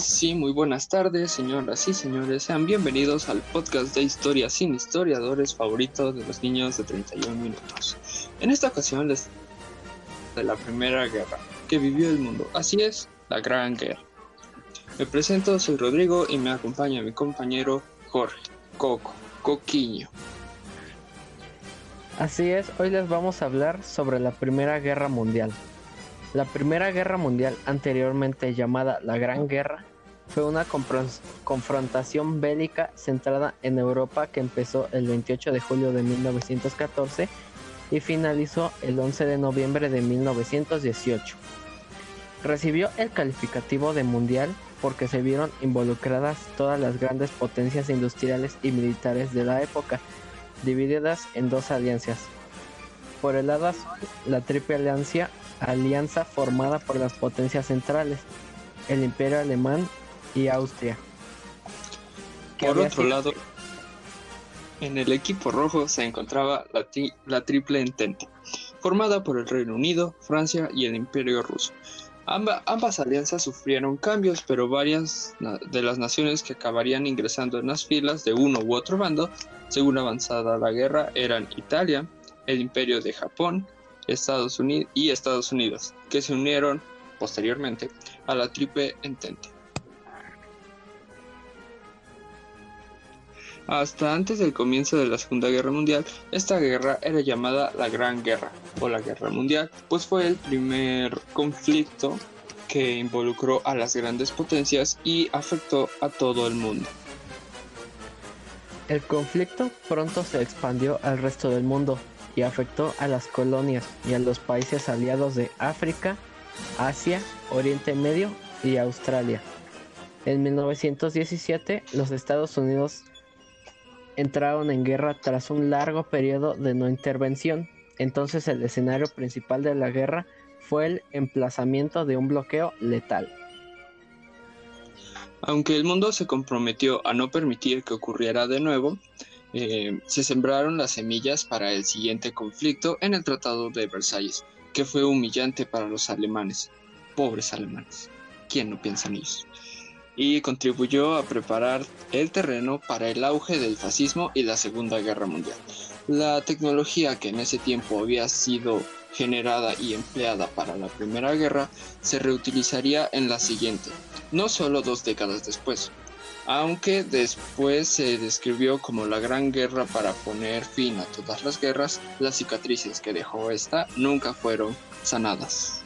Sí, muy buenas tardes, señoras y señores. Sean bienvenidos al podcast de historia sin historiadores favorito de los niños de 31 minutos. En esta ocasión les de la Primera Guerra que vivió el mundo. Así es, la Gran Guerra. Me presento, soy Rodrigo y me acompaña mi compañero Jorge, Coco, Coquiño. Así es, hoy les vamos a hablar sobre la Primera Guerra Mundial. La Primera Guerra Mundial, anteriormente llamada la Gran Guerra, fue una confrontación bélica centrada en Europa que empezó el 28 de julio de 1914 y finalizó el 11 de noviembre de 1918. Recibió el calificativo de mundial porque se vieron involucradas todas las grandes potencias industriales y militares de la época, divididas en dos alianzas. Por el lado la Triple Alianza alianza formada por las potencias centrales, el Imperio Alemán y Austria. Por otro lado, en el equipo rojo se encontraba la, Triple Entente, formada por el Reino Unido, Francia y el Imperio Ruso. ambas alianzas sufrieron cambios, pero varias de las naciones que acabarían ingresando en las filas de uno u otro bando, según avanzada la guerra, eran Italia, el Imperio de Japón, Estados Unidos y Estados Unidos, que se unieron posteriormente a la Triple Entente. Hasta antes del comienzo de la Segunda Guerra Mundial, esta guerra era llamada la Gran Guerra o la Guerra Mundial, pues fue el primer conflicto que involucró a las grandes potencias y afectó a todo el mundo. El conflicto pronto se expandió al resto del mundo, y afectó a las colonias y a los países aliados de África, Asia, Oriente Medio y Australia. En 1917 los Estados Unidos entraron en guerra tras un largo periodo de no intervención. Entonces el escenario principal de la guerra fue el emplazamiento de un bloqueo letal. Aunque el mundo se comprometió a no permitir que ocurriera de nuevo, eh, se sembraron las semillas para el siguiente conflicto en el Tratado de Versalles, que fue humillante para los alemanes, pobres alemanes, ¿quién no piensa en ellos? Y contribuyó a preparar el terreno para el auge del fascismo y la Segunda Guerra Mundial. La tecnología que en ese tiempo había sido generada y empleada para la Primera Guerra se reutilizaría en la siguiente, no solo dos décadas después, aunque después se describió como la gran guerra para poner fin a todas las guerras, las cicatrices que dejó esta nunca fueron sanadas.